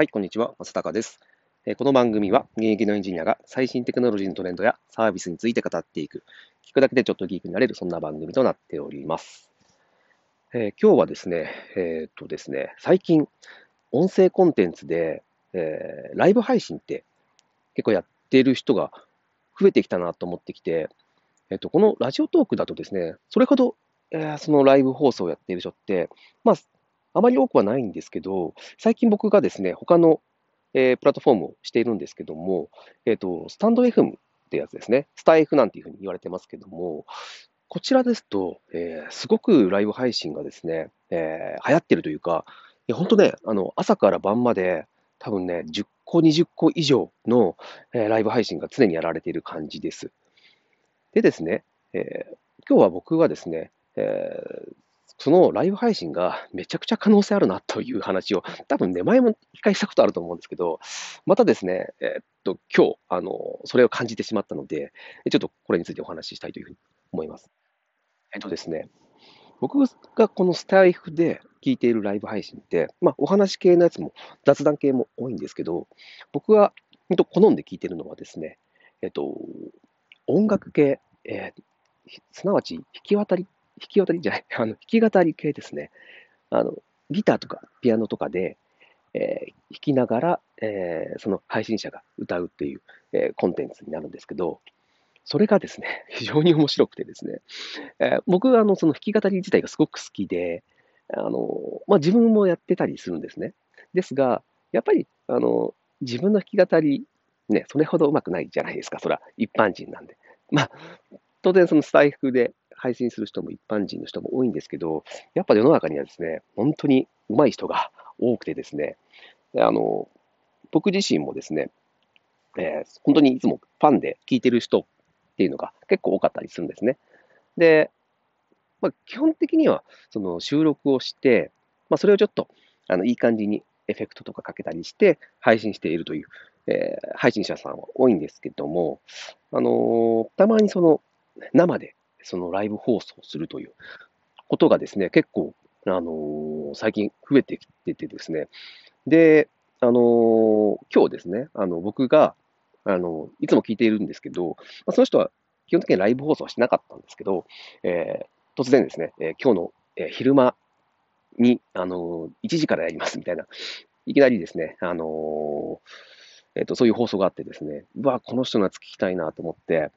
はい、こんにちは。正隆です。この番組は現役のエンジニアが最新テクノロジーのトレンドやサービスについて語っていく、聞くだけでちょっとギークになれる、そんな番組となっております。えー、今日はですね、えー、っとですね、最近、音声コンテンツで、えー、ライブ配信って結構やってる人が増えてきたなと思ってきて、えっと、このラジオトークだとですね、それほど、えー、そのライブ放送をやっている人って、まあ、あまり多くはないんですけど、最近僕がですね、他の、えー、プラットフォームをしているんですけども、えっ、ー、と、スタンド FM ってやつですね。スタ F なんていうふうに言われてますけども、こちらですと、えー、すごくライブ配信がですね、えー、流行ってるというか、いや本当ね、あの朝から晩まで多分ね、10個、20個以上の、えー、ライブ配信が常にやられている感じです。でですね、えー、今日は僕がですね、えー、そのライブ配信がめちゃくちゃ可能性あるなという話を、多分ね、前も一回したことあると思うんですけど、またですね、えー、っと、今日、あの、それを感じてしまったので、ちょっとこれについてお話ししたいというふうに思います。えっとですね、僕がこのスタイフで聞いているライブ配信って、まあ、お話系のやつも雑談系も多いんですけど、僕が本当好んで聞いてるのはですね、えっと、音楽系、えー、すなわち弾き渡り弾き語りじゃない、あの弾き語り系ですね。あのギターとかピアノとかで、えー、弾きながら、えー、その配信者が歌うっていう、えー、コンテンツになるんですけど、それがですね、非常に面白くてですね、えー、僕はあのその弾き語り自体がすごく好きで、あのまあ、自分もやってたりするんですね。ですが、やっぱりあの自分の弾き語り、ね、それほどうまくないじゃないですか、それは一般人なんで。まあ、当然そのスタイフで配信する人も一般人の人も多いんですけど、やっぱ世の中にはですね、本当に上手い人が多くてですね、あの、僕自身もですね、えー、本当にいつもファンで聞いてる人っていうのが結構多かったりするんですね。で、まあ、基本的にはその収録をして、まあ、それをちょっとあのいい感じにエフェクトとかかけたりして配信しているという、えー、配信者さんは多いんですけども、あのー、たまにその生でそのライブ放送するということがですね、結構、あのー、最近増えてきててですね、で、あのー、今日ですね、あの僕が、あのいつも聞いているんですけど、まあ、その人は基本的にライブ放送はしなかったんですけど、えー、突然ですね、え今日の、え昼間に、あの1時からやりますみたいな、いきなりですね、あのえっ、と、そういう放送があってですね、うわ、この人のやつ聞きたいなと思って、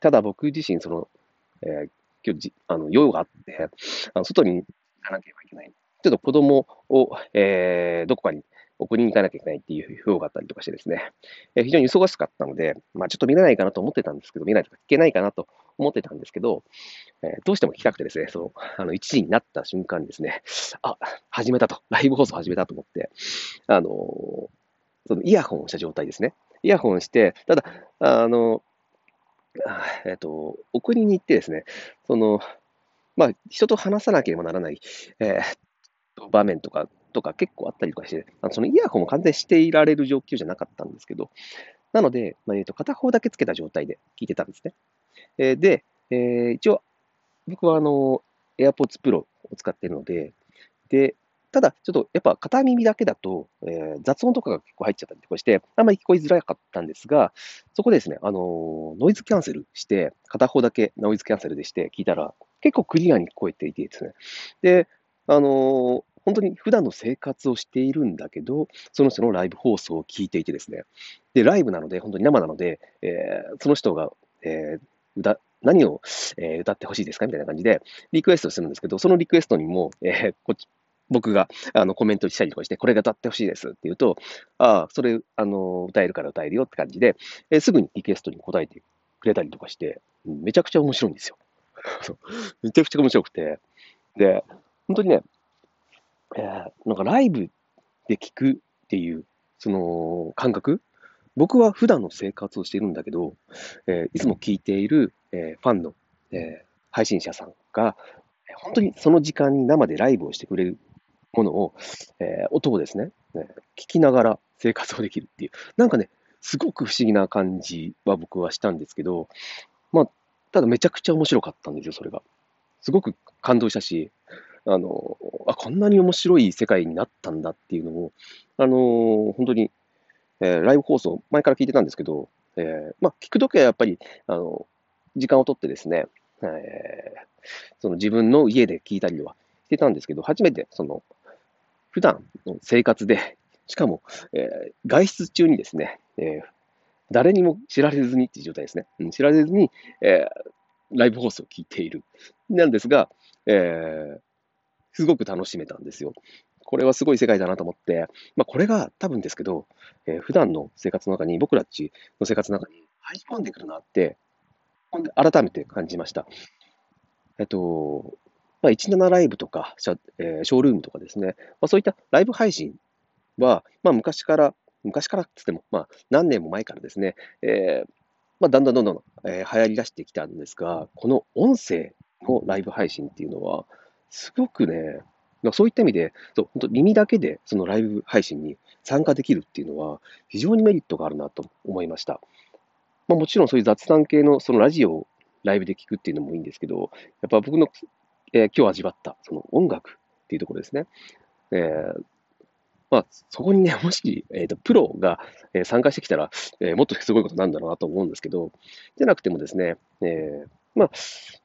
ただ僕自身、その、えー、今日じ、あの、用があって、あの外に行かなければいけない。ちょっと子供を、えー、どこかに送りに行かなきゃいけないっていう用があったりとかしてですね、えー、非常に忙しかったので、まあちょっと見れないかなと思ってたんですけど、見ないとか聞けないかなと思ってたんですけど、えー、どうしても聞きたくてですね、その、あの、1時になった瞬間にですね、あ、始めたと、ライブ放送始めたと思って、あのそのイヤホンをした状態ですね。イヤホンして、ただ、あの、えっ、と、送りに行ってですね、その、まあ、人と話さなければならない、えー、場面とか、とか結構あったりとかして、あのそのイヤホンも完全していられる状況じゃなかったんですけど、なので、まあ、えー、と片方だけつけた状態で聞いてたんですね。えー、で、えー、一応、僕はあの、AirPods Pro を使っているので、で、ただ、ちょっとやっぱ片耳だけだと、えー、雑音とかが結構入っちゃったりとかして、あんまり聞こえづらかったんですが、そこでですね、あのー、ノイズキャンセルして、片方だけノイズキャンセルでして聞いたら、結構クリアに聞こえていてですね、で、あのー、本当に普段の生活をしているんだけど、その人のライブ放送を聞いていてですね、で、ライブなので、本当に生なので、えー、その人が、えー、歌何を、え、歌ってほしいですかみたいな感じで、リクエストするんですけど、そのリクエストにも、え、こっち僕があのコメントしたりとかして、これが歌ってほしいですって言うと、ああ、それあの歌えるから歌えるよって感じで、え、すぐにリクエストに答えてくれたりとかして、めちゃくちゃ面白いんですよ。めちゃくちゃ面白くて。で、本当にね、えー、なんかライブで聞くっていう、その感覚？僕は普段の生活をしているんだけど、えー、いつも聞いている、えー、ファンの、えー、配信者さんが、本当にその時間に生でライブをしてくれるものを、えー、音をですね、ね、聞きながら生活をできるっていう、なんかね、すごく不思議な感じは僕はしたんですけど、まあ、ただめちゃくちゃ面白かったんですよ、それが。すごく感動したし、あの、あ、こんなに面白い世界になったんだっていうのを、あの、本当に、えー、ライブ放送、前から聞いてたんですけど、えー、まあ、聞くときはやっぱり、あの、時間をとってですね、えー、その自分の家で聞いたりはしてたんですけど、初めて、その、普段の生活で、しかも、えー、外出中にですね、えー、誰にも知られずにっていう状態ですね。うん、知られずに、えー、ライブ放送を聞いている。なんですが、えー、すごく楽しめたんですよ。これはすごい世界だなと思って、まあ、これが多分ですけど、えー、普段の生活の中に、僕らっちの生活の中に入り込んでくるなって、改めて感じました。えっと、まあ、17ライブとか、えー、ショールームとかですね、まあ、そういったライブ配信は、まあ、昔から、昔からってっても、まあ、何年も前からですね、えー、まあ、だんだんどんどん、えー、流行り出してきたんですが、この音声のライブ配信っていうのは、すごくね、そういった意味で、そう本当耳だけでそのライブ配信に参加できるっていうのは、非常にメリットがあるなと思いました。まあ、もちろんそういう雑談系のそのラジオをライブで聞くっていうのもいいんですけど、やっぱ僕の、えー、今日味わったその音楽っていうところですね。えー、まあ、そこにね、もし、えーと、プロが、えー、参加してきたら、えー、もっとすごいことなんだろうなと思うんですけど、じゃなくてもですね、えー、まあ、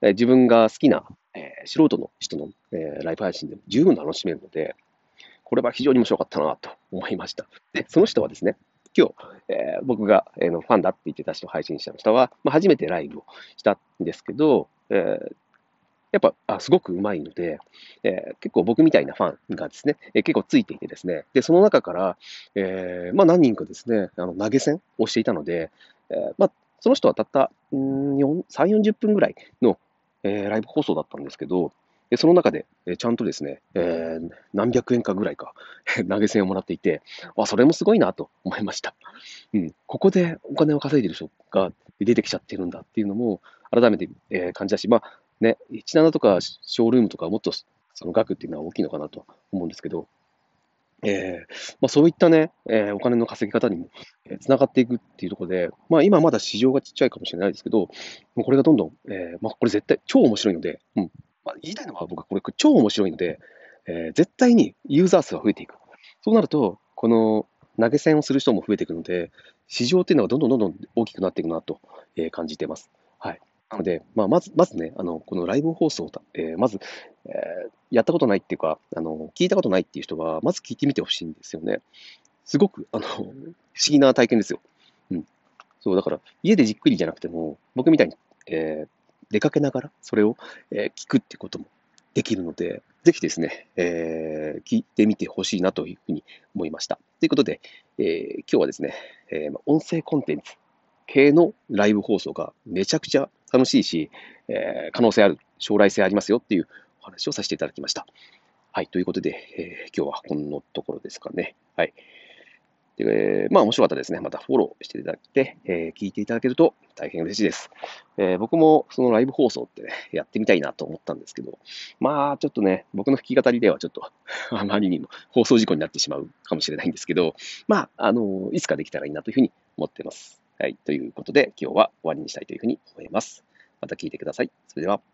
え、自分が好きな、えー、素人の人の、えー、ライブ配信でも十分楽しめるので、これは非常に面白かったなと思いました。で、その人はですね、今日、えー、僕が、えー、のファンだって言ってた人、配信者の人は、まあ、初めてライブをしたんですけど、えー、やっぱ、あすごくうまいので、えー、結構僕みたいなファンがですね、えー、結構ついていてですね、で、その中から、えー、まあ何人かですね、あの投げ銭をしていたので、えー、まあその人はたったん3、40分ぐらいの、えー、ライブ放送だったんですけど、でその中で、え、ちゃんとですね、えー、何百円かぐらいか投げ銭をもらっていて、あ、それもすごいなと思いました。うん、ここでお金を稼いでる人が出てきちゃってるんだっていうのも改めて、えー、感じたし、まあ、ね、17とかショールームとかもっとその額っていうのは大きいのかなと思うんですけど、えーまあ、そういったね、えー、お金の稼ぎ方にもつながっていくっていうところで、まあ、今まだ市場がちっちゃいかもしれないですけど、もうこれがどんどん、えーまあ、これ絶対超面白いので、うんまあ、言いたいのは僕はこれ超面白いので、えー、絶対にユーザー数が増えていく。そうなると、この投げ銭をする人も増えていくので、市場っていうのがどんどんどんどん大きくなっていくなと感じています。はい。なので、まあ、まず、まずね、あの、このライブ放送、えー、まず、えー、やったことないっていうか、あの、聞いたことないっていう人は、まず聞いてみてほしいんですよね。すごく、あの、不思議な体験ですよ。うん。そう、だから、家でじっくりじゃなくても、僕みたいに、えー、出かけながら、それを、え、聞くってこともできるので、ぜひですね、えー、聞いてみてほしいなというふうに思いました。ということで、え、今日はですね、えー、音声コンテンツ系のライブ放送がめちゃくちゃ楽しいし、えー、可能性ある、将来性ありますよっていうお話をさせていただきました。はい、ということで、えー、今日はこのところですかね。はい。で、えーまあ面白かったですね。またフォローしていただいて、えー、聞いていただけると大変嬉しいです。えー、僕もそのライブ放送ってね、やってみたいなと思ったんですけど、まあちょっとね、僕の弾き語りではちょっと あまりにも放送事故になってしまうかもしれないんですけど、まあ、あの、いつかできたらいいなというふうに思っています。はい。ということで、今日は終わりにしたいというふうに思います。また聞いてください。それでは。